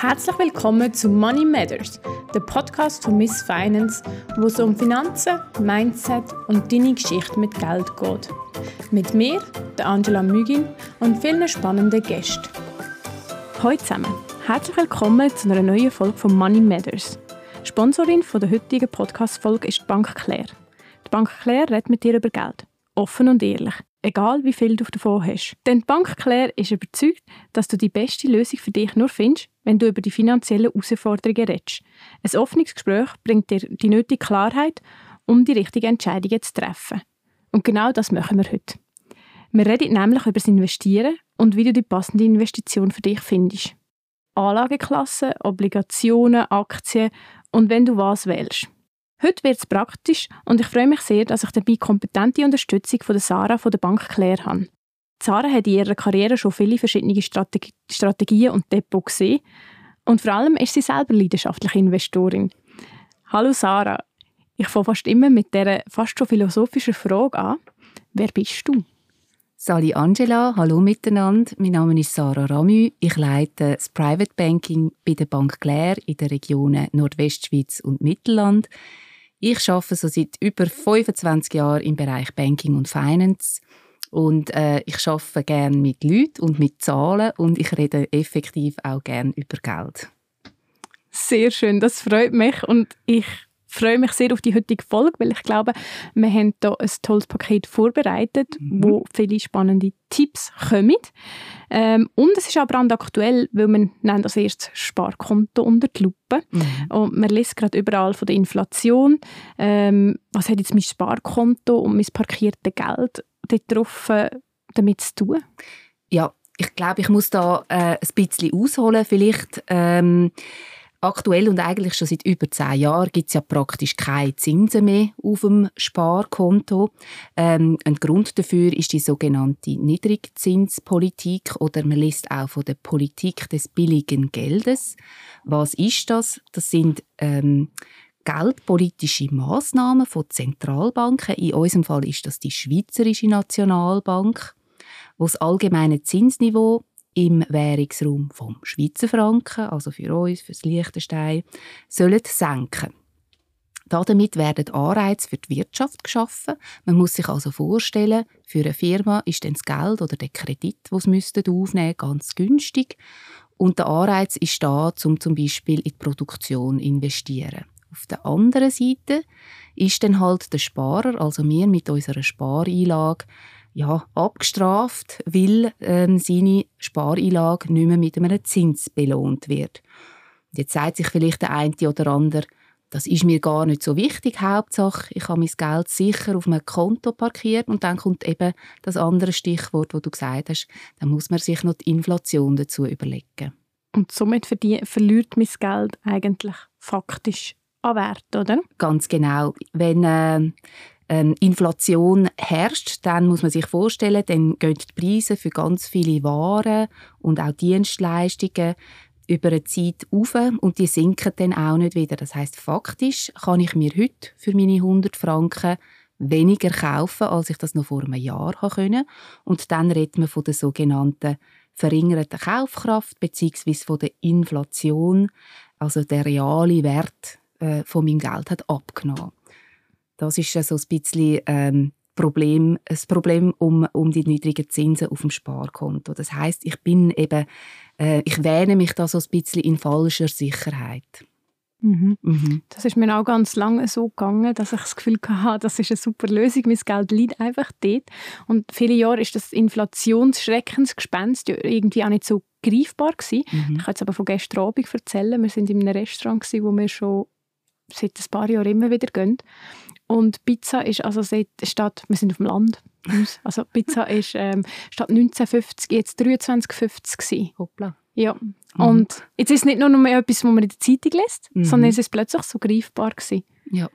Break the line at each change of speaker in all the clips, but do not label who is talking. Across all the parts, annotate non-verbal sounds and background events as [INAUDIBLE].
Herzlich willkommen zu Money Matters, der Podcast von Miss Finance, wo es um Finanzen, Mindset und deine Geschichte mit Geld geht. Mit mir, der Angela Mügin und vielen spannenden Gästen. Hallo zusammen, herzlich willkommen zu einer neuen Folge von Money Matters. Sponsorin von der heutigen Podcast-Folge ist die Bank Claire. Die Bank Claire redet mit dir über Geld. Offen und ehrlich egal wie viel du davon hast. Denn die Bank Claire ist überzeugt, dass du die beste Lösung für dich nur findest, wenn du über die finanziellen Herausforderungen redest. Ein offenes Gespräch bringt dir die nötige Klarheit, um die richtigen Entscheidungen zu treffen. Und genau das machen wir heute. Wir reden nämlich über das Investieren und wie du die passende Investition für dich findest. Anlageklassen, Obligationen, Aktien und wenn du was wählst. Heute wird es praktisch und ich freue mich sehr, dass ich dabei kompetente Unterstützung von der Sarah von der Bank Claire habe. Sarah hat in ihrer Karriere schon viele verschiedene Strateg Strategien und Depots gesehen und vor allem ist sie selber leidenschaftliche Investorin. Hallo Sarah, ich fange fast immer mit der fast schon philosophischen Frage an. Wer bist du?
Sali Angela, hallo miteinander. Mein Name ist Sarah Ramü. Ich leite das Private Banking bei der Bank Claire in den Regionen Nordwestschweiz und Mittelland. Ich arbeite so seit über 25 Jahren im Bereich Banking und Finance und äh, ich arbeite gerne mit Leuten und mit Zahlen und ich rede effektiv auch gerne über Geld.
Sehr schön, das freut mich und ich freue mich sehr auf die heutige Folge, weil ich glaube, wir haben hier ein tolles Paket vorbereitet, mhm. wo viele spannende Tipps kommen. Ähm, und es ist auch brandaktuell, weil man nennt das erst Sparkonto unter die Lupe. Mhm. Und man liest gerade überall von der Inflation. Ähm, was hat jetzt mein Sparkonto und mein parkierte Geld darauf äh, damit zu tun?
Ja, ich glaube, ich muss da äh, ein bisschen ausholen. Vielleicht ähm, Aktuell und eigentlich schon seit über zehn Jahren gibt es ja praktisch keine Zinsen mehr auf dem Sparkonto. Ähm, ein Grund dafür ist die sogenannte Niedrigzinspolitik oder man liest auch von der Politik des billigen Geldes. Was ist das? Das sind ähm, geldpolitische Maßnahmen von Zentralbanken. In unserem Fall ist das die Schweizerische Nationalbank, wo das allgemeine Zinsniveau im Währungsraum vom Schweizer Franken, also für uns, für das Liechtenstein, sollen senken. Damit werden Anreize für die Wirtschaft geschaffen. Man muss sich also vorstellen, für eine Firma ist dann das Geld oder der Kredit, den sie aufnehmen müssten, ganz günstig. Und der Anreiz ist da, um zum Beispiel in die Produktion zu investieren. Auf der anderen Seite ist dann halt der Sparer, also wir mit unserer Spareinlage, ja, abgestraft, weil ähm, seine Spareinlage nicht mehr mit einem Zins belohnt wird. Jetzt sagt sich vielleicht der eine oder andere, das ist mir gar nicht so wichtig. Hauptsache, ich habe mein Geld sicher auf einem Konto parkiert und dann kommt eben das andere Stichwort, wo du gesagt hast, dann muss man sich noch die Inflation dazu überlegen.
Und somit verliert mein Geld eigentlich faktisch an Wert, oder?
Ganz genau. Wenn äh, ähm, Inflation herrscht, dann muss man sich vorstellen, dann gehen die Preise für ganz viele Waren und auch Dienstleistungen über eine Zeit auf und die sinken dann auch nicht wieder. Das heißt, faktisch kann ich mir heute für meine 100 Franken weniger kaufen, als ich das noch vor einem Jahr können. Und dann redet man von der sogenannten verringerten Kaufkraft bzw. von der Inflation, also der reale Wert äh, von meinem Geld hat abgenommen. Das ist so ein bisschen ähm, Problem, ein Problem um, um die niedrigen Zinsen auf dem Sparkonto. Das heißt, ich bin eben, äh, ich wähne mich da so ein bisschen in falscher Sicherheit.
Mhm. Mhm. Das ist mir auch ganz lange so gegangen, dass ich das Gefühl hatte, das ist eine super Lösung, mein Geld liegt einfach dort. Und viele Jahre ist das Inflationsschreckensgespenst irgendwie auch nicht so greifbar gewesen. Mhm. Ich kann jetzt aber von gestern Abend erzählen, wir sind in einem Restaurant gewesen, wo wir schon seit ein paar Jahren immer wieder gehen. Und Pizza ist also seit, statt, wir sind auf dem Land, also Pizza [LAUGHS] ist ähm, statt 1950 jetzt 23,50 gewesen.
Hoppla.
Ja. Mhm. Und jetzt ist es nicht nur mehr etwas, was man in der Zeitung liest, mhm. sondern es ist plötzlich so greifbar gewesen.
Ja.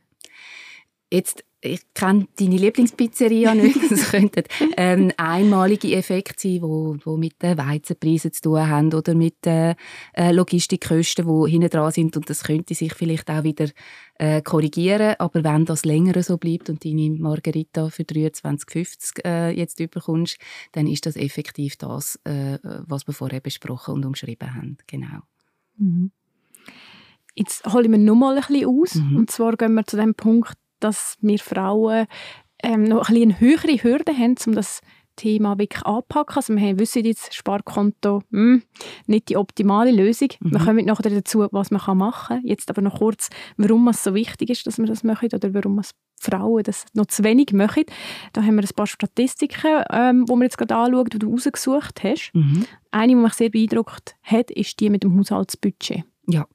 Jetzt ich kenne deine Lieblingspizzeria [LAUGHS] nicht. Das könnten ähm, einmalige Effekte sein, wo, wo mit den Weizenpreisen zu tun haben oder mit den äh, Logistikkosten, die hinten dran sind. Und das könnte sich vielleicht auch wieder äh, korrigieren. Aber wenn das länger so bleibt und deine Margarita für 23,50 äh, jetzt überkommst, dann ist das effektiv das, äh, was wir vorher besprochen und umschrieben haben. Genau.
Mhm. Jetzt holen wir noch mal ein bisschen aus. Mhm. Und zwar gehen wir zu dem Punkt, dass wir Frauen ähm, noch ein bisschen eine höhere Hürde haben, um das Thema wirklich anpacken. Also wir wissen jetzt, Sparkonto, mh, hm, nicht die optimale Lösung. Mhm. Wir kommen nachher dazu, was man machen kann. Jetzt aber noch kurz, warum es so wichtig ist, dass wir das machen oder warum es Frauen das noch zu wenig machen. Da haben wir ein paar Statistiken, ähm, die wir jetzt gerade anschauen, die du rausgesucht hast. Mhm. Eine, die mich sehr beeindruckt hat, ist die mit dem Haushaltsbudget.
Ja,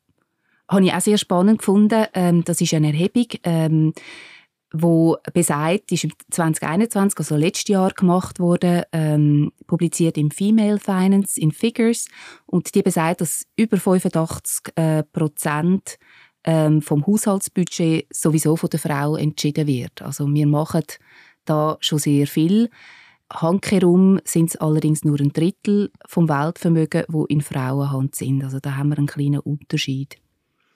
habe ich auch sehr spannend gefunden. Ähm, das ist eine Erhebung, ähm, wo besagt, ist 2021, also letztes Jahr gemacht wurde, ähm, publiziert im Female Finance in Figures und die besagt, dass über 85 äh, Prozent ähm, vom Haushaltsbudget sowieso von der Frau entschieden wird. Also wir machen da schon sehr viel. Handkehrum sind es allerdings nur ein Drittel vom Weltvermögen, wo in Frauenhand sind. Also da haben wir einen kleinen Unterschied.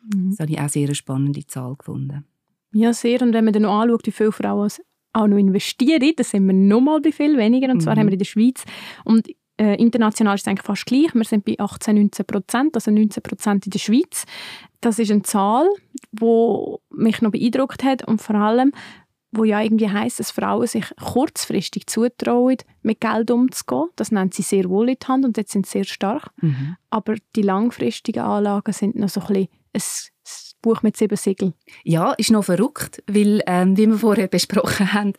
Mhm. Das habe ich auch sehr eine spannende Zahl gefunden.
Ja, sehr. Und wenn man dann noch anschaut, wie viele Frauen auch noch investieren, dann sind wir noch mal bei viel weniger. Und zwar mhm. haben wir in der Schweiz und äh, international ist es eigentlich fast gleich. Wir sind bei 18, 19 Prozent, also 19 Prozent in der Schweiz. Das ist eine Zahl, die mich noch beeindruckt hat und vor allem, wo ja irgendwie heißt, dass Frauen sich kurzfristig zutrauen, mit Geld umzugehen. Das nennt sie sehr wohl in die Hand und jetzt sind sie sehr stark. Mhm. Aber die langfristigen Anlagen sind noch so ein bisschen ein Buch mit sieben Siegeln.
Ja, ist noch verrückt, weil, ähm, wie wir vorher besprochen haben,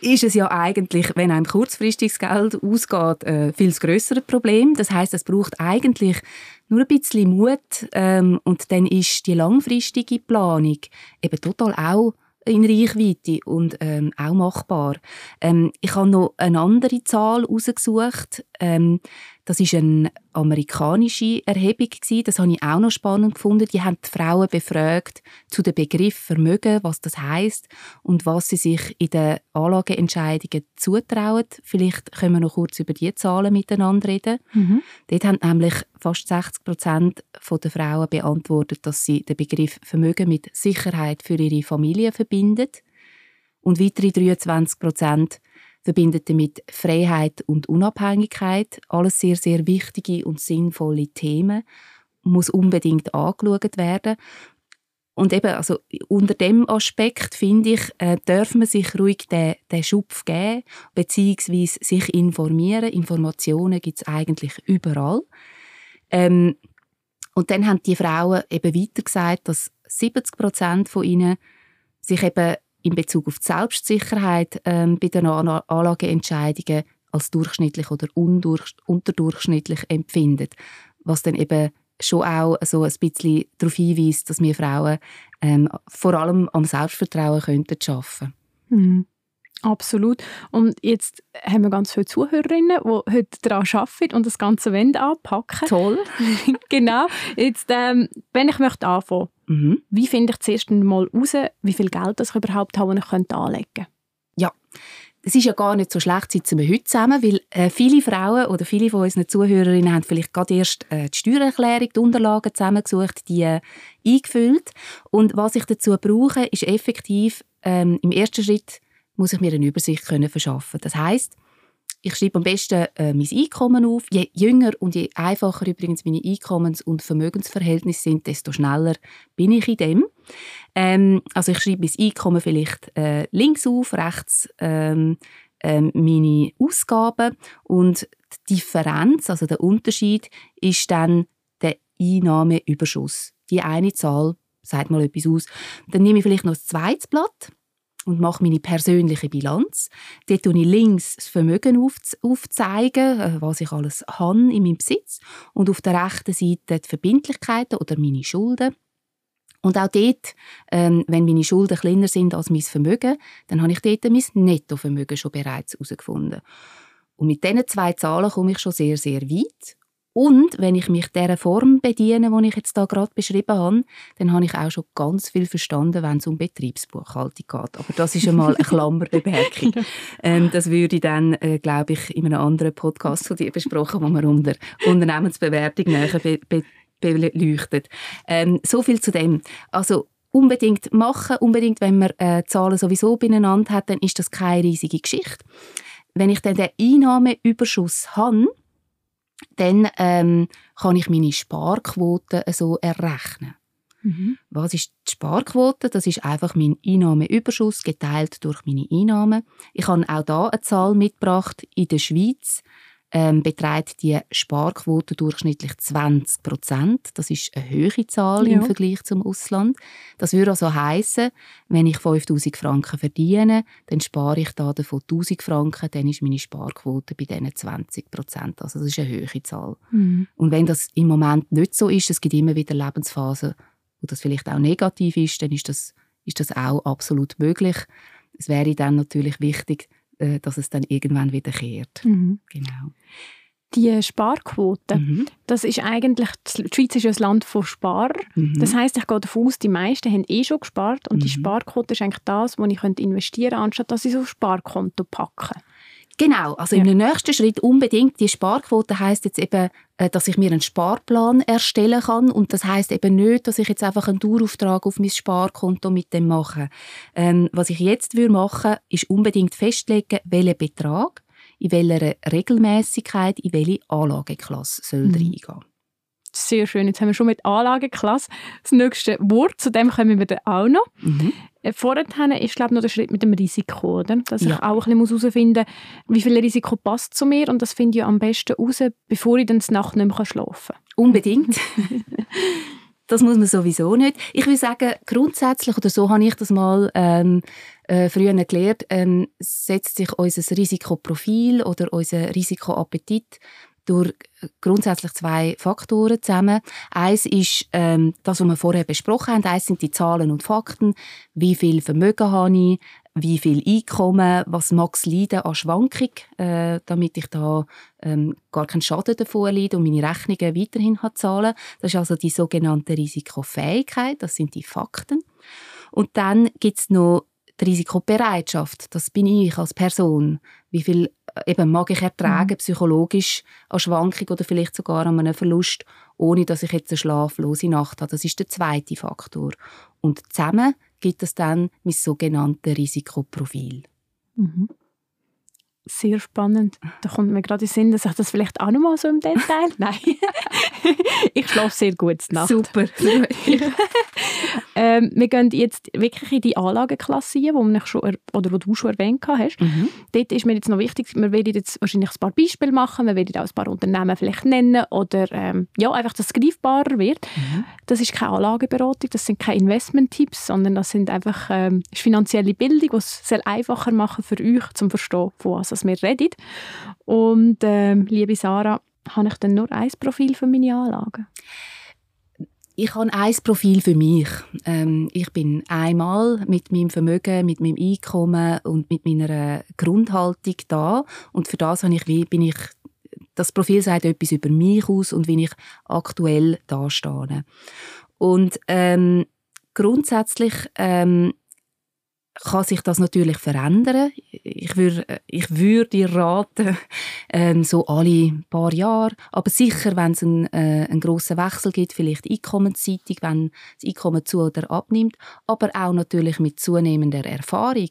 ist es ja eigentlich, wenn einem kurzfristiges Geld ausgeht, äh, viel größere Problem. Das heißt, es braucht eigentlich nur ein bisschen Mut ähm, und dann ist die langfristige Planung eben total auch in Reichweite und ähm, auch machbar. Ähm, ich habe noch eine andere Zahl herausgesucht. Ähm, das ist eine amerikanische Erhebung Das habe ich auch noch spannend gefunden. Die haben die Frauen befragt zu dem Begriff Vermögen, was das heißt und was sie sich in den Anlageentscheidungen zutrauen. Vielleicht können wir noch kurz über die Zahlen miteinander reden. Mhm. Dort haben nämlich fast 60 Prozent der Frauen beantwortet, dass sie den Begriff Vermögen mit Sicherheit für ihre Familie verbinden. Und weitere 23 Prozent verbindet damit Freiheit und Unabhängigkeit. Alles sehr, sehr wichtige und sinnvolle Themen. Muss unbedingt angeschaut werden. Und eben, also unter dem Aspekt, finde ich, äh, darf man sich ruhig den, den Schupf geben, beziehungsweise sich informieren. Informationen gibt es eigentlich überall. Ähm, und dann haben die Frauen eben weiter gesagt, dass 70 Prozent von ihnen sich eben in Bezug auf die Selbstsicherheit ähm, bei den Anlageentscheidungen als durchschnittlich oder unterdurchschnittlich empfindet, was dann eben schon auch so ein bisschen darauf hinweist, dass wir Frauen ähm, vor allem am Selbstvertrauen könnten schaffen.
Mhm. Absolut. Und jetzt haben wir ganz viele Zuhörerinnen, die heute daran arbeiten und das ganze Wende anpacken.
Toll. [LAUGHS]
genau. Jetzt, ähm, wenn ich möchte anfangen, mhm. wie finde ich zuerst einmal heraus, wie viel Geld das ich überhaupt habe, das ich anlegen könnte?
Ja, es ist ja gar nicht so schlecht, sitzen wir heute zusammen, weil äh, viele Frauen oder viele von unseren Zuhörerinnen haben vielleicht gerade erst äh, die Steuererklärung, die Unterlagen zusammengesucht, die äh, eingefüllt. Und was ich dazu brauche, ist effektiv ähm, im ersten Schritt muss ich mir eine Übersicht können verschaffen. Das heißt, ich schreibe am besten äh, mein Einkommen auf. Je jünger und je einfacher übrigens meine Einkommens- und Vermögensverhältnisse sind, desto schneller bin ich in dem. Ähm, also ich schreibe mein Einkommen vielleicht äh, links auf, rechts ähm, äh, meine Ausgaben und die Differenz, also der Unterschied, ist dann der Einnahmeüberschuss. Die eine Zahl sagt mal etwas aus. Dann nehme ich vielleicht noch das zweite Blatt und mache meine persönliche Bilanz. Dort tue ich links das Vermögen aufzeigen, äh, was ich alles habe in meinem Besitz. Und auf der rechten Seite die Verbindlichkeiten oder meine Schulden. Und auch dort, ähm, wenn meine Schulden kleiner sind als mein Vermögen, dann habe ich dort mein Nettovermögen schon bereits herausgefunden. Und mit diesen zwei Zahlen komme ich schon sehr, sehr weit. Und wenn ich mich dieser Form bediene, die ich jetzt da gerade beschrieben habe, dann habe ich auch schon ganz viel verstanden, wenn es um Betriebsbuchhaltung geht. Aber das ist einmal eine [LAUGHS] Klammerbemerkung. ähm, das würde ich dann, äh, glaube ich, in einem anderen Podcast von dir besprochen, wo man unter Unternehmensbewertung näher be be beleuchtet. Ähm, so viel zu dem. Also unbedingt machen, unbedingt, wenn man äh, Zahlen sowieso beieinander hat, dann ist das keine riesige Geschichte. Wenn ich dann den Einnahmeüberschuss habe, dann ähm, kann ich meine Sparquote so errechnen. Mhm. Was ist die Sparquote? Das ist einfach mein Einnahmeüberschuss geteilt durch meine Einnahmen. Ich habe auch da eine Zahl mitgebracht. In der Schweiz ähm, beträgt die Sparquote durchschnittlich 20 Prozent. Das ist eine höhere Zahl ja. im Vergleich zum Ausland. Das würde also heißen, wenn ich 5000 Franken verdiene, dann spare ich da davon 1000 Franken, dann ist meine Sparquote bei diesen 20 Prozent. Also das ist eine höhere Zahl. Mhm. Und wenn das im Moment nicht so ist, es gibt immer wieder Lebensphasen, wo das vielleicht auch negativ ist, dann ist das, ist das auch absolut möglich. Es wäre dann natürlich wichtig, äh, dass es dann irgendwann wieder kehrt. Mhm. Genau.
Die Sparquote, mhm. das ist eigentlich, die Schweiz ist ja ein Land von Sparern. Mhm. Das heißt, ich gehe davon aus, die meisten haben eh schon gespart und die mhm. Sparquote ist eigentlich das, wo ich investieren könnte, anstatt dass ich so ein Sparkonto packe.
Genau, also ja. im nächsten Schritt unbedingt die Sparquote heißt jetzt eben, äh, dass ich mir einen Sparplan erstellen kann und das heißt eben nicht, dass ich jetzt einfach einen Dauerauftrag auf mein Sparkonto mit dem mache. Ähm, was ich jetzt würde machen, ist unbedingt festlegen, welchen Betrag, in welcher Regelmäßigkeit, in welche Anlageklasse soll mhm. reingehen
sehr schön. Jetzt haben wir schon mit Anlageklasse das nächste Wort. Zu dem kommen wir dann auch noch. Mhm. Äh, vorher ist glaube ich, noch der Schritt mit dem Risiko, oder? dass ja. ich auch ein bisschen herausfinden muss, wie viel Risiko passt zu mir und das finde ich am besten raus, bevor ich dann Nacht nicht mehr schlafen kann.
Unbedingt. [LAUGHS] das muss man sowieso nicht. Ich würde sagen, grundsätzlich, oder so habe ich das mal ähm, äh, früher gelernt, ähm, setzt sich unser Risikoprofil oder unser Risikoappetit durch grundsätzlich zwei Faktoren zusammen. Eins ist ähm, das, was wir vorher besprochen haben. Eins sind die Zahlen und Fakten. Wie viel Vermögen habe ich? Wie viel Einkommen? Was mag es leiden an Schwankung, äh, damit ich da ähm, gar keinen Schaden davon leide und meine Rechnungen weiterhin zahlen Das ist also die sogenannte Risikofähigkeit. Das sind die Fakten. Und dann gibt es noch die Risikobereitschaft. Das bin ich als Person. Wie viel eben mag ich ertragen, mhm. psychologisch, an Schwankung oder vielleicht sogar an einem Verlust, ohne dass ich jetzt eine schlaflose Nacht habe. Das ist der zweite Faktor. Und zusammen gibt es dann mein sogenanntes Risikoprofil.
Mhm. Sehr spannend. Da kommt mir gerade in den Sinn, dass ich das vielleicht auch noch mal so im Detail... [LAUGHS] Nein, [LAUGHS] ich schlafe sehr gut Nacht.
Super. [LAUGHS]
ähm, wir gehen jetzt wirklich in die Anlageklasse, die, schon, oder die du schon erwähnt hast. Mhm. Dort ist mir jetzt noch wichtig, wir werden jetzt wahrscheinlich ein paar Beispiele machen, wir werden auch ein paar Unternehmen vielleicht nennen oder ähm, ja, einfach, dass es greifbarer wird. Mhm. Das ist keine Anlageberatung, das sind keine Investment-Tipps, sondern das sind einfach ähm, finanzielle Bildung, die es sehr einfacher machen für euch, zum Verstehen, von was wir reden. Und ähm, liebe Sarah, habe ich dann nur ein Profil für meine Anlagen?
Ich habe ein Profil für mich. Ähm, ich bin einmal mit meinem Vermögen, mit meinem Einkommen und mit meiner Grundhaltung da. Und für das habe ich, bin ich, das Profil sagt etwas über mich aus und wie ich aktuell da stehe. Und ähm, grundsätzlich ähm, kann sich das natürlich verändern. Ich würde, ich würde raten, ähm, so alle paar Jahre, aber sicher, wenn es einen, äh, einen grossen Wechsel gibt, vielleicht einkommensseitig, wenn das Einkommen zu oder abnimmt, aber auch natürlich mit zunehmender Erfahrung,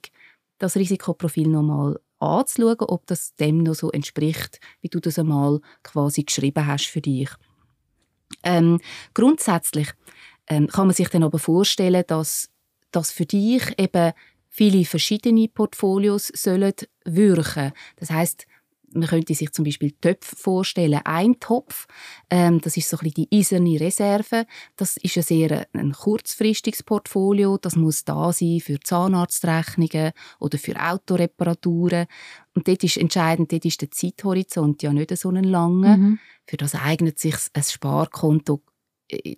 das Risikoprofil nochmal anzuschauen, ob das dem noch so entspricht, wie du das einmal quasi geschrieben hast für dich. Ähm, grundsätzlich ähm, kann man sich dann aber vorstellen, dass dass für dich eben viele verschiedene Portfolios sollen wirken. Das heißt, man könnte sich zum Beispiel Töpfe vorstellen. Ein Topf, ähm, das ist so ein bisschen die eiserne Reserve. Das ist ein sehr ein kurzfristiges Portfolio. Das muss da sein für Zahnarztrechnungen oder für Autoreparaturen. Und dort ist entscheidend, dort ist der Zeithorizont ja nicht so ein langer. Mhm. Für das eignet sich ein Sparkonto äh,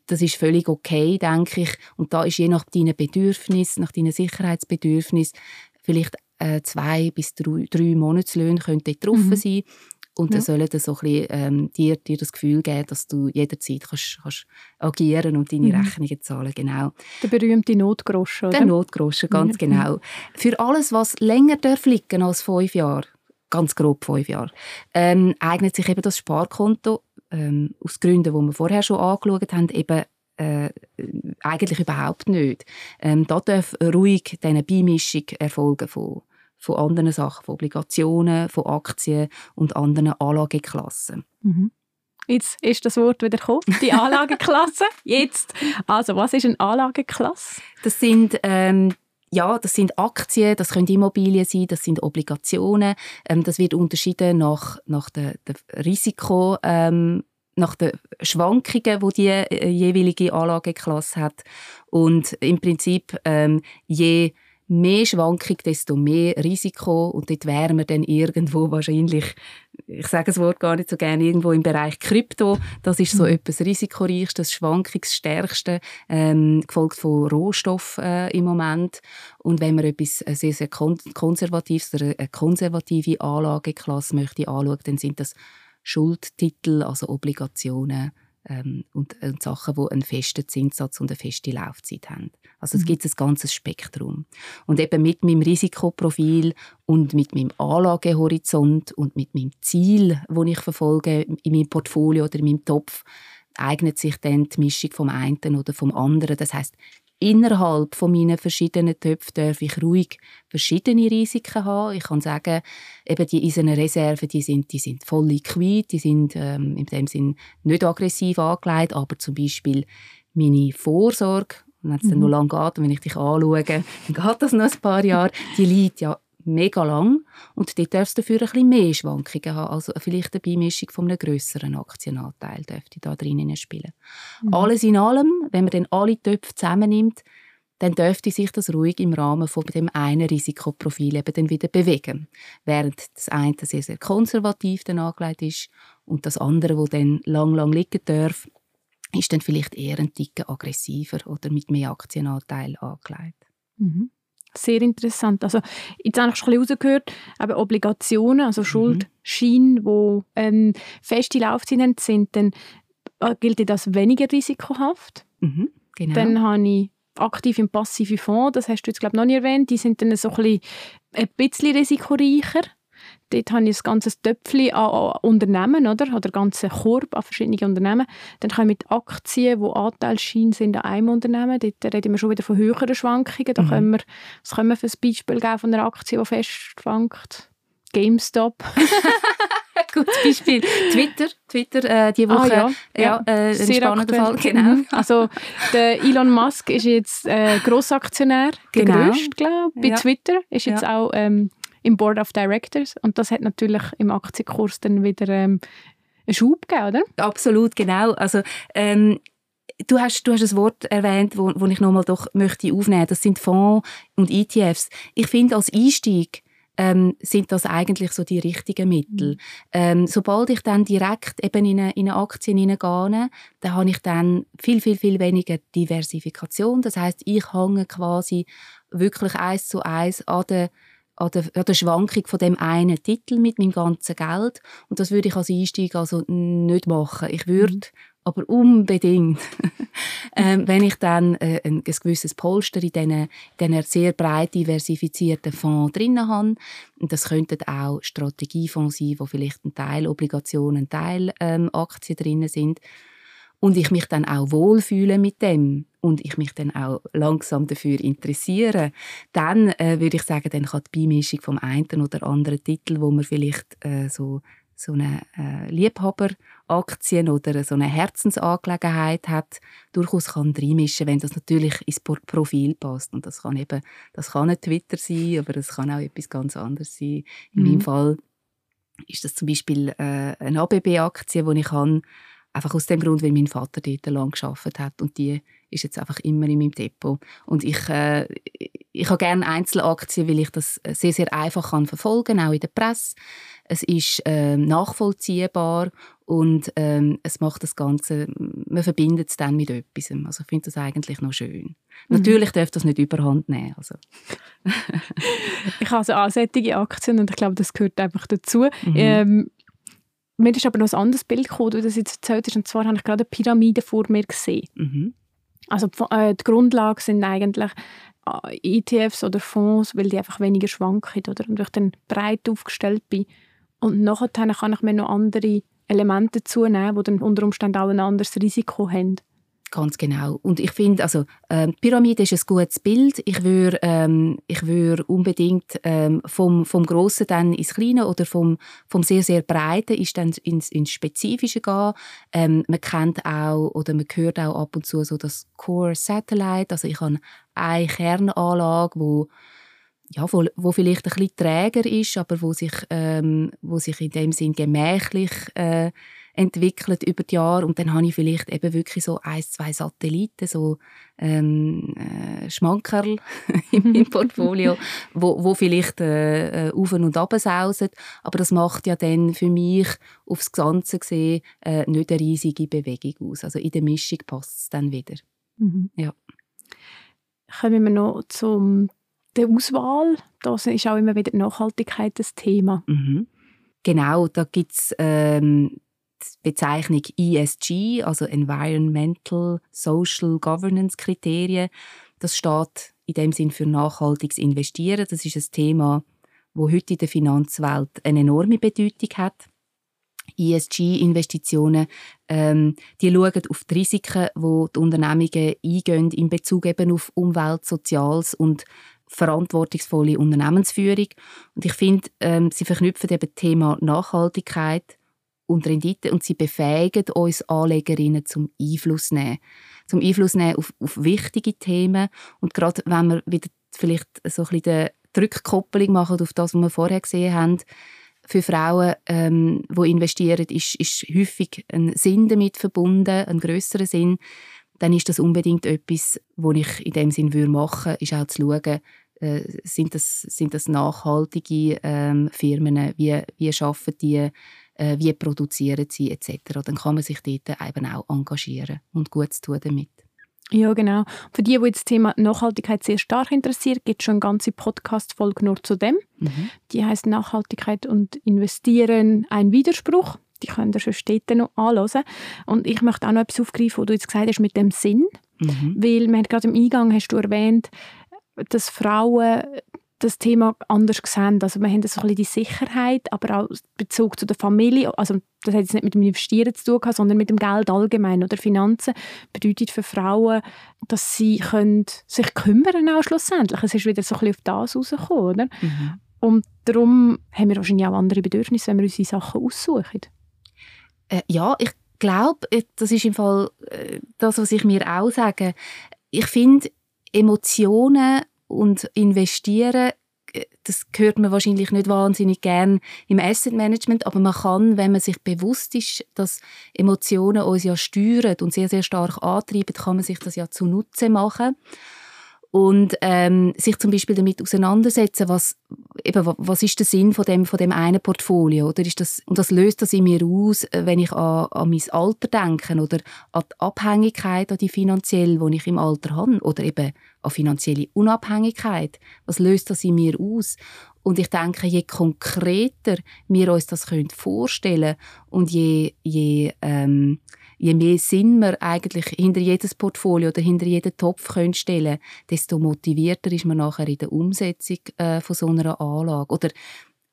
das ist völlig okay, denke ich. Und da ist je nach deinen Bedürfnissen, nach deinen Sicherheitsbedürfnissen, vielleicht äh, zwei bis drei, drei Monatslöhne könnten drauf mhm. sein. Und ja. dann sollen dann so ein bisschen, ähm, dir, dir das Gefühl geben, dass du jederzeit kannst, kannst agieren und deine mhm. Rechnungen zahlen genau.
Der berühmte Notgroschen,
oder? Der Notgroschen, ganz ja. genau. Für alles, was länger darf liegen als fünf Jahre, ganz grob fünf Jahre, ähm, eignet sich eben das Sparkonto ähm, aus Gründen, die wir vorher schon angeschaut haben, eben äh, eigentlich überhaupt nicht. Ähm, da darf ruhig eine Beimischung erfolgen von, von anderen Sachen, von Obligationen, von Aktien und anderen Anlageklassen. Mhm.
jetzt ist das Wort wieder gekommen, die [LAUGHS] Anlageklasse. jetzt. Also, was ist eine Anlageklasse?
Das sind ähm, ja, das sind Aktien, das können Immobilien sein, das sind Obligationen. Ähm, das wird unterschieden nach, nach dem Risiko, ähm, nach den Schwankungen, die die äh, jeweilige Anlageklasse hat. Und im Prinzip, ähm, je mehr Schwankung, desto mehr Risiko. Und dort wären wir dann irgendwo wahrscheinlich, ich sage das Wort gar nicht so gerne, irgendwo im Bereich Krypto. Das ist so mhm. etwas risikoreichste, das schwankungsstärkste, ähm, gefolgt von Rohstoffen äh, im Moment. Und wenn man etwas äh, sehr, sehr kon konservatives oder eine konservative Anlageklasse möchte anschauen, dann sind das Schuldtitel, also Obligationen, ähm, und, und, äh, Sachen, die einen festen Zinssatz und eine feste Laufzeit haben. Also es mhm. gibt ein ganzes Spektrum. Und eben mit meinem Risikoprofil und mit meinem Anlagehorizont und mit meinem Ziel, das ich verfolge in meinem Portfolio oder in meinem Topf, eignet sich dann die Mischung vom einen oder vom anderen. Das heißt, innerhalb von meinen verschiedenen Töpfen darf ich ruhig verschiedene Risiken haben. Ich kann sagen, eben die Eisenreserven, die sind, die sind voll liquid, die sind ähm, in dem Sinn nicht aggressiv angelegt, aber zum Beispiel meine Vorsorge, wenn es mhm. dann noch lange geht und wenn ich dich anschaue, [LAUGHS] dann geht das noch ein paar Jahre, die liegt ja mega lang und dort darf es dafür ein bisschen mehr Schwankungen haben, also vielleicht eine Beimischung von einem grösseren Aktienanteil dürfte da drinnen spielen. Mhm. Alles in allem, wenn man dann alle Töpfe zusammennimmt, dann dürfte sich das ruhig im Rahmen von dem einen Risikoprofil eben dann wieder bewegen. Während das eine sehr, sehr konservativ dann angelegt ist und das andere, wo dann lang, lang liegen darf, ist dann vielleicht eher ein Ticken aggressiver oder mit mehr Aktienanteil angelegt.
Mhm sehr interessant. Also jetzt habe ich schon ein bisschen rausgehört, eben Obligationen, also mhm. Schuldscheine, die ähm, feste Laufzeiten sind, dann äh, gilt das weniger risikohaft.
Mhm, genau.
Dann habe ich aktiv im passiven Fonds, das hast du jetzt glaube ich noch nicht erwähnt, die sind dann so ein bisschen, ein bisschen risikoreicher. Dort habe ich ein ganzes Töpfchen an Unternehmen, oder? oder einen ganzen Korb an verschiedenen Unternehmen. Dann kann ich mit Aktien, die Anteilsscheine sind an einem Unternehmen, dort reden wir schon wieder von höheren Schwankungen. Da mhm. können wir, was können wir für ein Beispiel geben von einer Aktie, die fest schwankt? GameStop. [LAUGHS]
Gutes Beispiel. Twitter, Twitter äh, die Woche. Ah, ja, ja, äh, ein spannender Fall.
Genau. Mhm. Also der Elon Musk ist jetzt äh, Grossaktionär, genau. grösst, glaube ich, bei ja. Twitter. Ist jetzt ja. auch ähm, im Board of Directors und das hat natürlich im Aktienkurs dann wieder ähm, einen Schub gegeben, oder?
Absolut, genau. Also ähm, du hast, du hast ein Wort erwähnt, wo, wo ich nochmal doch möchte aufnehmen. Das sind Fonds und ETFs. Ich finde als Einstieg ähm, sind das eigentlich so die richtigen Mittel. Mhm. Ähm, sobald ich dann direkt eben in eine, in eine Aktie hineingehe, dann habe ich dann viel, viel, viel weniger Diversifikation. Das heißt, ich hänge quasi wirklich eins zu eins an der an der, an der Schwankung von dem einen Titel mit meinem ganzen Geld. Und das würde ich als Einstieg also nicht machen. Ich würde mhm. aber unbedingt, [LAUGHS] ähm, wenn ich dann äh, ein, ein, gewisses Polster in diesen, diesen sehr breit diversifizierten Fonds drin habe, und das könnten auch Strategiefonds sein, wo vielleicht ein Teil Obligationen, ein Teil ähm, Aktien drin sind, und ich mich dann auch wohlfühle mit dem und ich mich dann auch langsam dafür interessiere, dann äh, würde ich sagen, dann kann die Beimischung vom einen oder anderen Titel, wo man vielleicht äh, so so eine äh, Liebhaberaktien oder so eine Herzensangelegenheit hat, durchaus kann reinmischen, wenn das natürlich ins Profil passt. Und das kann eben, das kann ein Twitter sein, aber es kann auch etwas ganz anderes sein. In mhm. meinem Fall ist das zum Beispiel äh, eine ABB-Aktie, die ich habe, Einfach aus dem Grund, weil mein Vater dort lang geschafft hat und die ist jetzt einfach immer in meinem Depot. Und ich, äh, ich habe gerne Einzelaktien, weil ich das sehr, sehr einfach kann verfolgen auch in der Presse. Es ist äh, nachvollziehbar und ähm, es macht das Ganze, man verbindet es dann mit etwas. Also ich finde das eigentlich noch schön. Mhm. Natürlich darf das nicht überhand nehmen. Also. [LAUGHS]
ich habe also ansättige Aktien und ich glaube, das gehört einfach dazu. Mhm. Ähm, mir ist aber noch ein anderes Bild gekommen, das jetzt erzählt hast, und zwar habe ich gerade eine Pyramide vor mir gesehen. Mhm. Also die, äh, die Grundlagen sind eigentlich äh, ETFs oder Fonds, weil die einfach weniger schwanken oder? und ich dann breit aufgestellt bin. Und nachher kann ich mir noch andere Elemente dazu nehmen, die dann unter Umständen auch ein anderes Risiko haben.
Ganz genau. Und ich finde, also ähm, Pyramide ist ein gutes Bild. Ich würde ähm, ich unbedingt ähm, vom, vom Grossen dann ins Kleine oder vom, vom sehr, sehr Breiten ist dann ins, ins Spezifische gehen. Ähm, man kennt auch oder man hört auch ab und zu so das Core Satellite. Also ich habe eine Kernanlage, wo ja, wo, wo vielleicht ein bisschen träger ist, aber wo sich, ähm, wo sich in dem Sinn gemächlich äh, entwickelt über die Jahre und dann habe ich vielleicht eben wirklich so ein, zwei Satelliten, so ähm, äh, Schmankerl [LAUGHS] im, im Portfolio, wo, wo vielleicht äh, äh, auf und ab sausen, aber das macht ja dann für mich aufs Ganze gesehen äh, nicht eine riesige Bewegung aus. Also in der Mischung passt es dann wieder. Mhm. Ja.
Kommen wir noch zum der Auswahl. Da ist auch immer wieder Nachhaltigkeit das Thema.
Mhm. Genau, da gibt es ähm, die Bezeichnung ESG, also Environmental Social Governance Kriterien. Das steht in dem Sinn für nachhaltiges Investieren. Das ist ein Thema, wo heute in der Finanzwelt eine enorme Bedeutung hat. ESG-Investitionen, ähm, die schauen auf die Risiken, die die Unternehmungen eingehen in Bezug eben auf Umwelt, Soziales und verantwortungsvolle Unternehmensführung. Und ich finde, ähm, sie verknüpfen eben Thema Nachhaltigkeit und Rendite und sie befähigen uns Anlegerinnen zum Einfluss nehmen. Zum Einfluss nehmen auf, auf wichtige Themen und gerade wenn wir wieder vielleicht so ein bisschen die Rückkopplung machen auf das, was wir vorher gesehen haben, für Frauen, ähm, die investieren, ist, ist häufig ein Sinn damit verbunden, ein größerer Sinn. Dann ist das unbedingt etwas, was ich in dem Sinn machen würde, ist auch zu schauen, äh, sind, das, sind das nachhaltige ähm, Firmen, wie, wie schaffen die äh, wie produzieren sie etc. Dann kann man sich dort eben auch engagieren und Gutes tun damit.
Ja, genau. Für die, die das Thema Nachhaltigkeit sehr stark interessiert, gibt es schon eine ganze Podcast-Folge nur zu dem. Mhm. Die heißt Nachhaltigkeit und Investieren ein Widerspruch. Die könnt ihr schon später noch anhören. Und ich möchte auch noch etwas aufgreifen, was du jetzt gesagt hast mit dem Sinn. Mhm. Weil, wir gerade im Eingang hast du erwähnt, dass Frauen das Thema anders sehen. Also wir haben so ein bisschen die Sicherheit, aber auch Bezug zu der Familie. Also das hat jetzt nicht mit dem Investieren zu tun, sondern mit dem Geld allgemein oder Finanzen bedeutet für Frauen, dass sie können sich kümmern auch schlussendlich. Es ist wieder so ein bisschen auf das rausgekommen, oder? Mhm. Und darum haben wir wahrscheinlich auch andere Bedürfnisse, wenn wir unsere Sachen aussuchen.
Äh, ja, ich glaube, äh, das ist im Fall äh, das, was ich mir auch sage. Ich finde, Emotionen und investieren, äh, das hört man wahrscheinlich nicht wahnsinnig gern im Asset Management, aber man kann, wenn man sich bewusst ist, dass Emotionen uns ja steuern und sehr, sehr stark antreiben, kann man sich das ja zunutze machen und ähm, sich zum Beispiel damit auseinandersetzen, was, eben, was ist der Sinn von dem, von dem einen Portfolio? Oder ist das, und das löst das in mir aus, äh, wenn ich an, an mein Alter denke oder an die Abhängigkeit, an die finanziell, die ich im Alter habe oder eben an finanzielle Unabhängigkeit. Was löst das in mir aus? Und ich denke, je konkreter wir uns das vorstellen können und je, je ähm, je mehr Sinn wir eigentlich hinter jedes Portfolio oder hinter jeden Topf können stellen desto motivierter ist man nachher in der Umsetzung äh, von so einer Anlage. Oder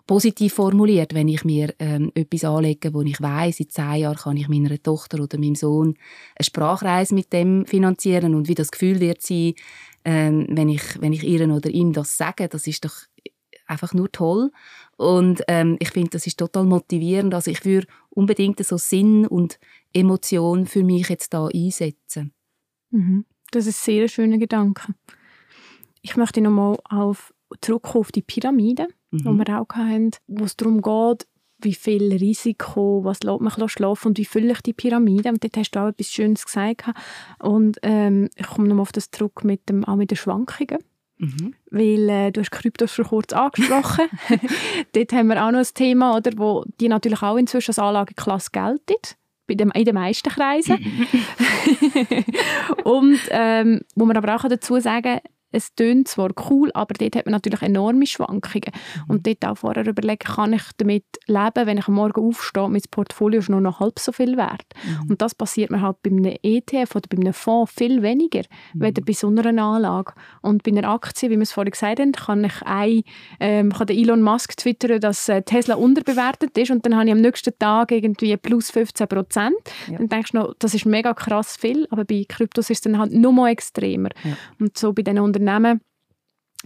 positiv formuliert, wenn ich mir ähm, etwas anlege, wo ich weiß, in zehn Jahren kann ich meiner Tochter oder meinem Sohn eine Sprachreise mit dem finanzieren und wie das Gefühl wird sein, ähm, wenn ich wenn ich ihr oder ihm das sage, das ist doch einfach nur toll und ähm, ich finde, das ist total motivierend. Also ich würde unbedingt so Sinn und Emotion für mich jetzt da einsetzen.
Mhm. Das ist ein sehr schöner Gedanke. Ich möchte nochmal auf, zurückkommen auf die Pyramide, mhm. die wir auch hatten, wo es darum geht, wie viel Risiko, was lässt man schlafen und wie fülle ich die Pyramide. Und dort hast du auch etwas Schönes gesagt. Und ähm, ich komme nochmal auf das zurück mit, dem, auch mit den Schwankungen. Mhm. Weil äh, du hast Kryptos schon kurz angesprochen. [LAUGHS] dort haben wir auch noch ein Thema, oder, wo die natürlich auch inzwischen als Anlageklasse gelten in den meisten Kreisen. [LAUGHS] und ähm, wo man aber auch dazu sagen es tönt zwar cool, aber dort hat man natürlich enorme Schwankungen. Mhm. Und dort auch vorher überlegen, kann ich damit leben, wenn ich am Morgen aufstehe, mein Portfolio ist nur noch halb so viel wert. Mhm. Und das passiert mir halt bei einem ETF oder bei einem Fonds viel weniger, mhm. weder bei so einer Anlage. Und bei einer Aktie, wie wir es vorhin gesagt haben, kann ich ein, ähm, kann Elon Musk twittern, dass äh, Tesla unterbewertet ist und dann habe ich am nächsten Tag irgendwie plus 15 Prozent. Ja. Dann denkst du noch, das ist mega krass viel, aber bei Kryptos ist es dann halt noch mal extremer. Ja. Und so bei diesen Unternehmen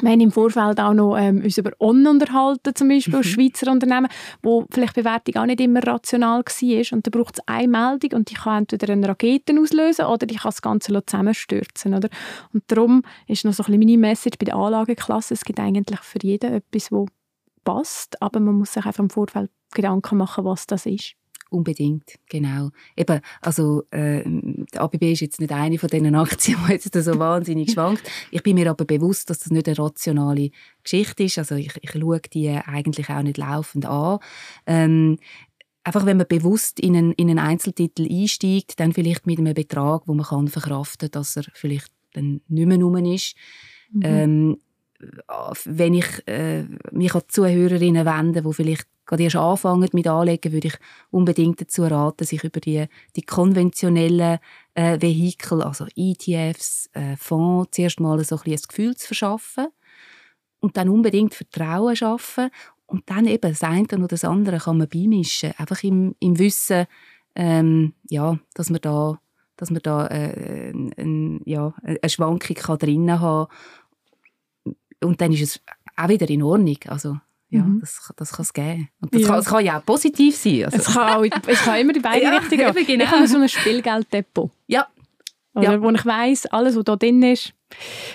wir haben im Vorfeld auch noch ähm, uns über On unterhalten, zum Beispiel, mhm. Schweizer Unternehmen, wo vielleicht die Bewertung auch nicht immer rational war. Und da braucht es eine Meldung und die kann entweder eine Rakete auslösen oder die kann das Ganze zusammenstürzen. Oder? Und darum ist noch so ein bisschen meine Message bei der Anlageklasse, es gibt eigentlich für jeden etwas, das passt, aber man muss sich einfach im Vorfeld Gedanken machen, was das ist.
Unbedingt, genau. Eben, also äh, die ABB ist jetzt nicht eine von diesen Aktien, die jetzt so wahnsinnig schwankt. Ich bin mir aber bewusst, dass das nicht eine rationale Geschichte ist. Also ich, ich schaue die eigentlich auch nicht laufend an. Ähm, einfach wenn man bewusst in einen, in einen Einzeltitel einsteigt, dann vielleicht mit einem Betrag, wo man kann verkraften kann, dass er vielleicht dann nicht mehr rum ist. Mhm. Ähm, wenn ich äh, mich an Zuhörerinnen wende, die vielleicht gerade erst anfangen mit Anlegen, würde ich unbedingt dazu raten, sich über die, die konventionellen äh, Vehikel, also ETFs, äh, Fonds, zuerst mal so ein, ein Gefühl zu verschaffen und dann unbedingt Vertrauen schaffen und dann eben das eine oder das andere kann man beimischen, einfach im, im Wissen, ähm, ja, dass man da dass man da äh, ein, ja, eine Schwankung kann drin haben und dann ist es auch wieder in Ordnung. Also, ja, mhm. das, das kann es geben. Und das, ja. kann, das kann ja auch positiv sein. Also.
Es, kann auch, es kann immer in beide [LAUGHS] ja, Richtungen gehen. Genau. Ich habe so ein Spielgelddepot.
Ja.
Oder, ja. Wo ich weiss, alles, was da drin ist,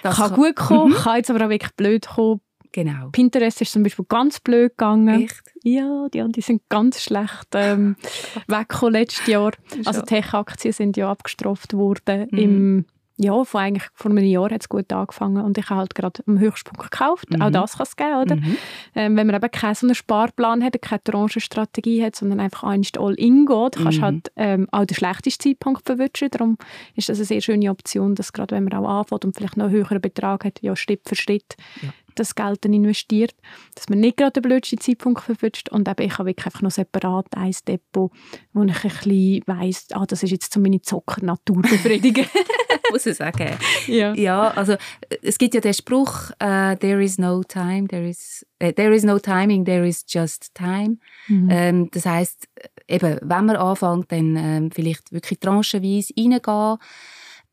das kann, kann gut kommen, mhm. kann jetzt aber auch wirklich blöd kommen.
Genau.
Pinterest ist zum Beispiel ganz blöd gegangen.
Echt?
Ja, die, die sind ganz schlecht ähm, [LAUGHS] weggekommen letztes Jahr. Also Tech-Aktien sind ja abgestraft worden mhm. im ja, von eigentlich vor einem Jahr hat es gut angefangen und ich habe halt gerade am Höchstpunkt gekauft. Mhm. Auch das kann es geben, oder? Mhm. Ähm, wenn man eben keinen so einen Sparplan hat, keine Branchenstrategie hat, sondern einfach einst all in geht, kannst mhm. halt ähm, auch den schlechtesten Zeitpunkt verwischen. Darum ist das eine sehr schöne Option, dass gerade wenn man auch anfängt und vielleicht noch einen höheren Betrag hat, ja, Schritt für Schritt ja das Geld dann investiert, dass man nicht gerade den blödsten Zeitpunkt verwünscht und eben ich habe wirklich einfach noch separat ein Depot, wo ich ein bisschen weiss, ah, das ist jetzt so meine Zocker-Natur befriedigen. [LAUGHS] [LAUGHS]
muss ich sagen. Ja. ja, also es gibt ja den Spruch, uh, there is no time, there is, uh, there is no timing, there is just time. Mhm. Ähm, das heißt eben, wenn man anfängt, dann ähm, vielleicht wirklich tranchenweise reingehen,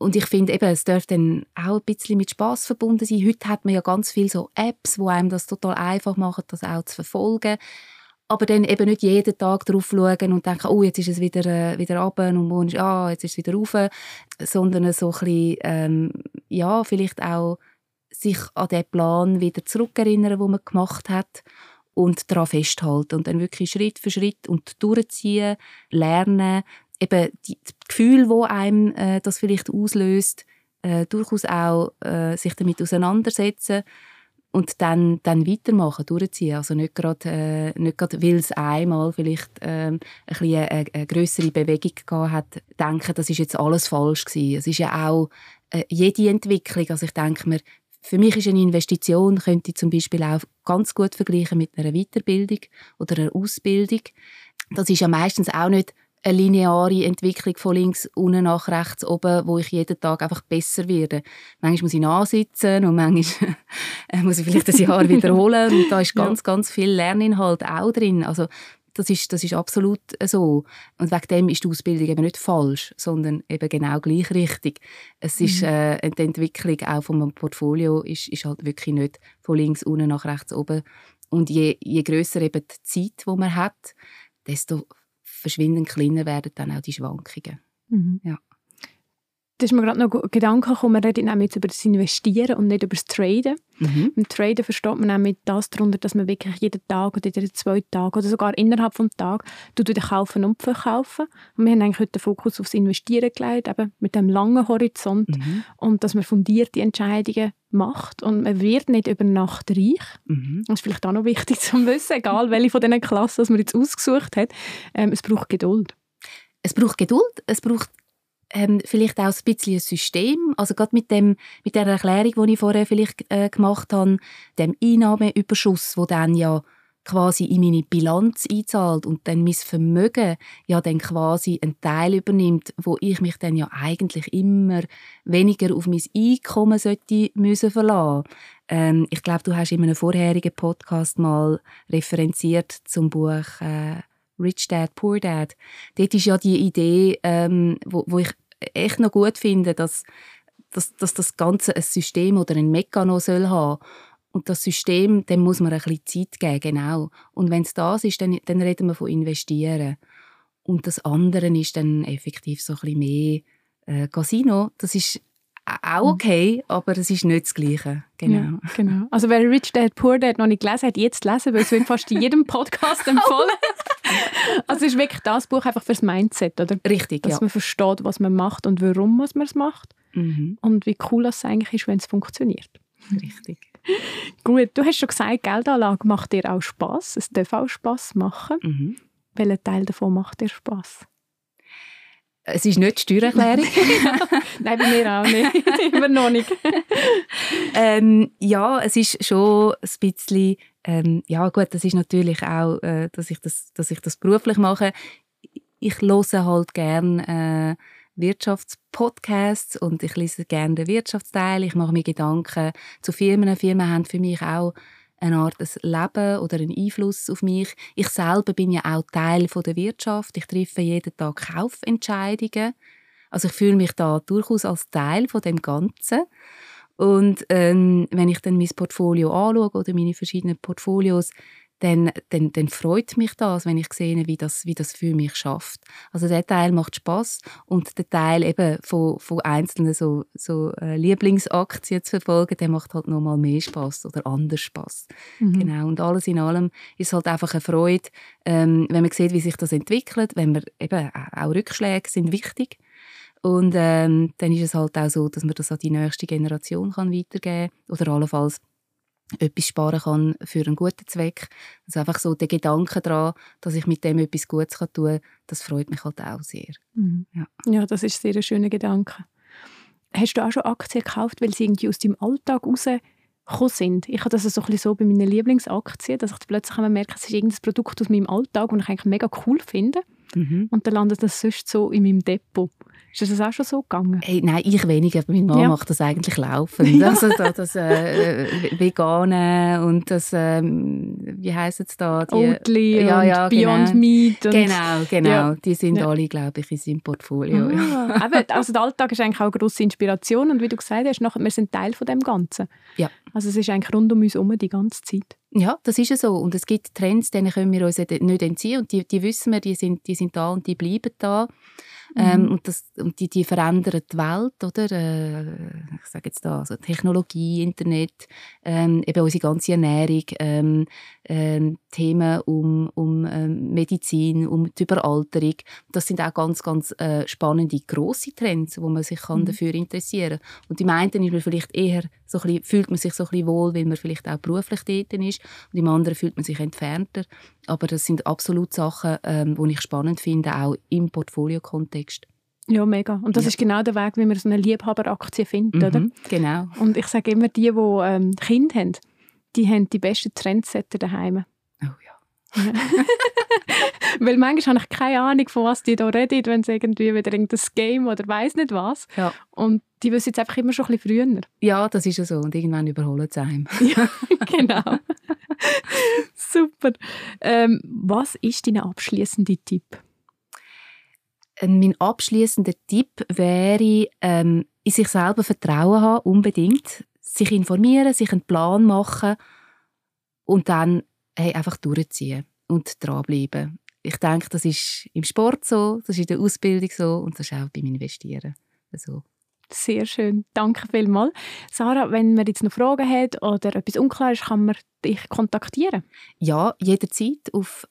und ich finde eben, es dürfte dann auch ein bisschen mit Spaß verbunden sein. Heute hat man ja ganz viele so Apps, wo einem das total einfach machen, das auch zu verfolgen. Aber dann eben nicht jeden Tag drauf schauen und denken, oh, jetzt ist es wieder, äh, wieder runter und morgen ist, ah, jetzt ist es wieder rauf. Sondern so ein bisschen, ähm, ja, vielleicht auch sich an den Plan wieder zurückerinnern, den man gemacht hat und daran festhalten und dann wirklich Schritt für Schritt und durchziehen, lernen, eben die, die Gefühle, wo einem äh, das vielleicht auslöst, äh, durchaus auch äh, sich damit auseinandersetzen und dann, dann weitermachen, durchziehen. Also nicht gerade, äh, nicht gerade weil es einmal vielleicht ähm, ein bisschen eine, eine grössere Bewegung gehabt hat, denken, das ist jetzt alles falsch gewesen. Es ist ja auch äh, jede Entwicklung, also ich denke mir, für mich ist eine Investition, könnte ich zum Beispiel auch ganz gut vergleichen mit einer Weiterbildung oder einer Ausbildung. Das ist ja meistens auch nicht eine lineare Entwicklung von links unten nach rechts oben, wo ich jeden Tag einfach besser werde. Manchmal muss ich nachsitzen und manchmal [LAUGHS] muss ich vielleicht ein Jahr wiederholen und da ist ganz, ganz viel Lerninhalt auch drin. Also das ist, das ist absolut so. Und wegen dem ist die Ausbildung eben nicht falsch, sondern eben genau gleich richtig. Es ist, mhm. äh, die Entwicklung auch von Portfolio ist, ist halt wirklich nicht von links unten nach rechts oben. Und je, je grösser eben die Zeit, die man hat, desto verschwindend kleiner werden dann auch die Schwankungen. Mhm. Ja.
Da ist mir gerade noch ein Gedanke gekommen, wir reden jetzt über das Investieren und nicht über das Traden. Mhm. Im Traden versteht man nämlich das darunter, dass man wirklich jeden Tag oder jeden zwei Tage oder sogar innerhalb des Tages wieder kaufen und verkaufen. Und wir haben eigentlich heute den Fokus aufs Investieren gelegt, eben mit dem langen Horizont mhm. und dass man fundierte Entscheidungen macht und man wird nicht über Nacht reich. Mhm. Das ist vielleicht auch noch wichtig zu wissen, egal welche von diesen Klassen man jetzt ausgesucht hat. Ähm, es braucht Geduld.
Es braucht Geduld, es braucht ähm, vielleicht auch ein bisschen ein System. Also gerade mit, dem, mit der Erklärung, die ich vorher vielleicht äh, gemacht habe, dem Einnahmeüberschuss, wo dann ja quasi in meine Bilanz einzahlt und dann mein Vermögen ja dann quasi einen Teil übernimmt, wo ich mich dann ja eigentlich immer weniger auf mein Einkommen sollte müssen verlassen. Ähm, ich glaube, du hast in einem vorherigen Podcast mal referenziert zum Buch äh, Rich Dad, Poor Dad. Dort ist ja die Idee, ähm, wo, wo ich echt noch gut finde, dass, dass, dass das Ganze ein System oder ein Mechanismus soll haben und das System, dem muss man ein bisschen Zeit geben, genau. Und wenn es das ist, dann, dann reden wir von investieren. Und das andere ist dann effektiv so ein bisschen mehr äh, Casino. Das ist auch mhm. okay, aber es ist nicht das Gleiche. Genau.
Ja, genau. Also wer Rich Dad Poor Dad noch nicht gelesen hat, jetzt lesen, weil es wird fast in jedem Podcast [LAUGHS] empfohlen. also es ist wirklich das Buch einfach fürs Mindset, oder?
Richtig,
Dass
ja.
man versteht, was man macht und warum man es macht. Mhm. Und wie cool es eigentlich ist, wenn es funktioniert.
Richtig. [LAUGHS]
Gut, du hast schon gesagt, Geldanlage macht dir auch Spaß. Es darf auch Spaß machen. Mhm. Welcher Teil davon macht dir Spaß?
Es ist nicht die Steuererklärung. [LAUGHS]
Nein, bei mir auch nicht. [LAUGHS] Immer noch nicht.
ähm, ja, es ist schon ein bisschen, ähm, ja gut, das ist natürlich auch, äh, dass, ich das, dass ich das beruflich mache. Ich höre halt gerne äh, Wirtschaftspodcasts und ich lese gerne den Wirtschaftsteil. Ich mache mir Gedanken zu Firmen. Firmen haben für mich auch eine Art ein Leben oder einen Einfluss auf mich. Ich selber bin ja auch Teil von der Wirtschaft. Ich treffe jeden Tag Kaufentscheidungen. Also ich fühle mich da durchaus als Teil von dem Ganzen. Und ähm, wenn ich dann mein Portfolio anschaue oder meine verschiedenen Portfolios, dann, dann, dann freut mich das, wenn ich sehe, wie das, wie das für mich schafft. Also der Teil macht Spaß und der Teil eben von, von einzelnen so, so äh, Lieblingsaktien zu verfolgen, der macht halt noch mal mehr Spaß oder anders Spaß. Mhm. Genau. Und alles in allem ist halt einfach eine Freude, ähm, wenn man sieht, wie sich das entwickelt, wenn man eben auch Rückschläge sind wichtig. Und ähm, dann ist es halt auch so, dass man das an die nächste Generation kann weitergeben kann oder allenfalls etwas sparen kann für einen guten Zweck. Also einfach so der Gedanke daran, dass ich mit dem etwas Gutes tun kann, das freut mich halt auch sehr.
Mhm. Ja. ja, das ist sehr ein schöner Gedanke. Hast du auch schon Aktien gekauft, weil sie irgendwie aus deinem Alltag rausgekommen sind? Ich habe das so, ein so bei meinen Lieblingsaktien, dass ich plötzlich merke, es ist irgendein Produkt aus meinem Alltag, das ich eigentlich mega cool finde. Mhm. Und dann landet das sonst so in meinem Depot. Ist das auch schon so gegangen?
Hey, nein, ich weniger. Mein Mann ja. macht das eigentlich [LAUGHS] laufend. Ja. Also da, das äh, Vegane und das, äh, wie heisst es da?
Die, Oatly ja, ja, und Beyond genau. Meat. Und,
genau, genau. Die sind alle, glaube ich, in seinem Portfolio.
Ah, eben, also der Alltag ist eigentlich auch eine grosse Inspiration und wie du gesagt hast, nachher, wir sind Teil von dem Ganzen.
Ja.
Also es ist eigentlich rund um uns herum die ganze Zeit.
Ja, das ist ja so. Und es gibt Trends, denen können wir uns nicht entziehen. Und die, die wissen wir, die sind, die sind da und die bleiben da. Ähm, mhm. und, das, und die, die verändern die Welt, oder? Äh, ich sage jetzt da, also Technologie, Internet, ähm, eben unsere ganze Ernährung, ähm, ähm, Themen um, um ähm, Medizin, um die Überalterung. Das sind auch ganz, ganz äh, spannende, grosse Trends, wo man sich kann mhm. dafür interessieren kann. Und im einen ist man vielleicht eher so ein bisschen, fühlt man sich so ein bisschen wohl, weil man vielleicht auch beruflich dort ist. Und im anderen fühlt man sich entfernter. Aber das sind absolut Sachen, ähm, die ich spannend finde, auch im Portfolio-Kontext.
Ja, mega. Und das ja. ist genau der Weg, wie man so eine Liebhaberaktie findet, mhm, oder?
Genau.
Und ich sage immer, die, die ähm, Kinder haben, die haben die besten Trendsetter daheim. [LAUGHS] Weil manchmal habe ich keine Ahnung, von was die da reden, wenn es irgendwie wieder irgendein Game oder weiß nicht was.
Ja.
Und die wissen jetzt einfach immer schon ein bisschen früher.
Ja, das ist ja so. Und irgendwann überholen sie einem. [LAUGHS]
ja, genau. Super. Ähm, was ist dein abschließender Tipp?
Ähm, mein abschließender Tipp wäre, ähm, in sich selber Vertrauen haben, unbedingt. Sich informieren, sich einen Plan machen und dann hey, einfach durchziehen und dranbleiben. Ich denke, das ist im Sport so, das ist in der Ausbildung so und das ist auch beim Investieren so.
Sehr schön, danke vielmals. Sarah, wenn man jetzt noch Fragen hat oder etwas unklar ist, kann man dich kontaktieren?
Ja, jederzeit auf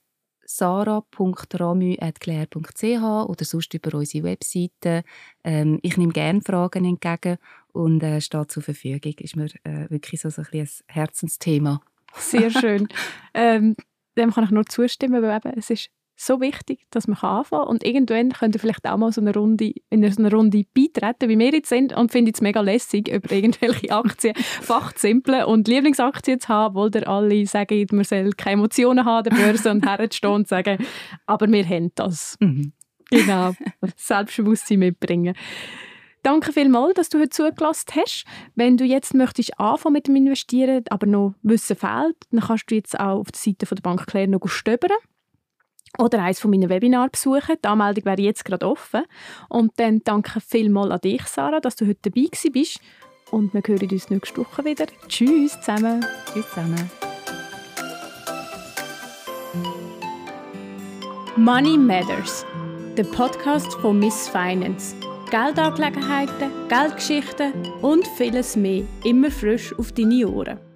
sarah.ramü.claire.ch oder sonst über unsere Webseite. Ähm, ich nehme gerne Fragen entgegen und äh, stehe zur Verfügung. Ist mir äh, wirklich so, so ein, ein Herzensthema.
Sehr [LAUGHS] schön. ähm, dem kann ich nur zustimmen, weil eben, es ist so wichtig, dass man anfangen kann. Und irgendwann könnt ihr vielleicht auch mal so eine Runde, in so eine Runde beitreten, wie wir jetzt sind. Und finde es mega lässig, [LAUGHS] über irgendwelche Aktien fachzimpeln und Lieblingsaktien zu haben, obwohl ihr alle sagen, man soll keine Emotionen haben an der Börse und herzustehen und sagen, aber wir haben das. Mhm. Genau, Selbstbewusstsein mitbringen. Danke vielmals, dass du heute zugelassen hast. Wenn du jetzt möchtest anfangen mit dem Investieren, aber noch Wissen fehlt, dann kannst du jetzt auch auf der Seite von der Bank Claire noch stöbern oder eines von meinen Webinaren besuchen. Die Anmeldung wäre jetzt gerade offen. Und dann danke vielmals an dich, Sarah, dass du heute dabei bist. Und wir hören uns nächste Woche wieder. Tschüss zusammen.
Tschüss zusammen.
Money Matters, der Podcast von Miss Finance. Geldangelegenheiten, Geldgeschichten und vieles mehr immer frisch auf deine Ohren.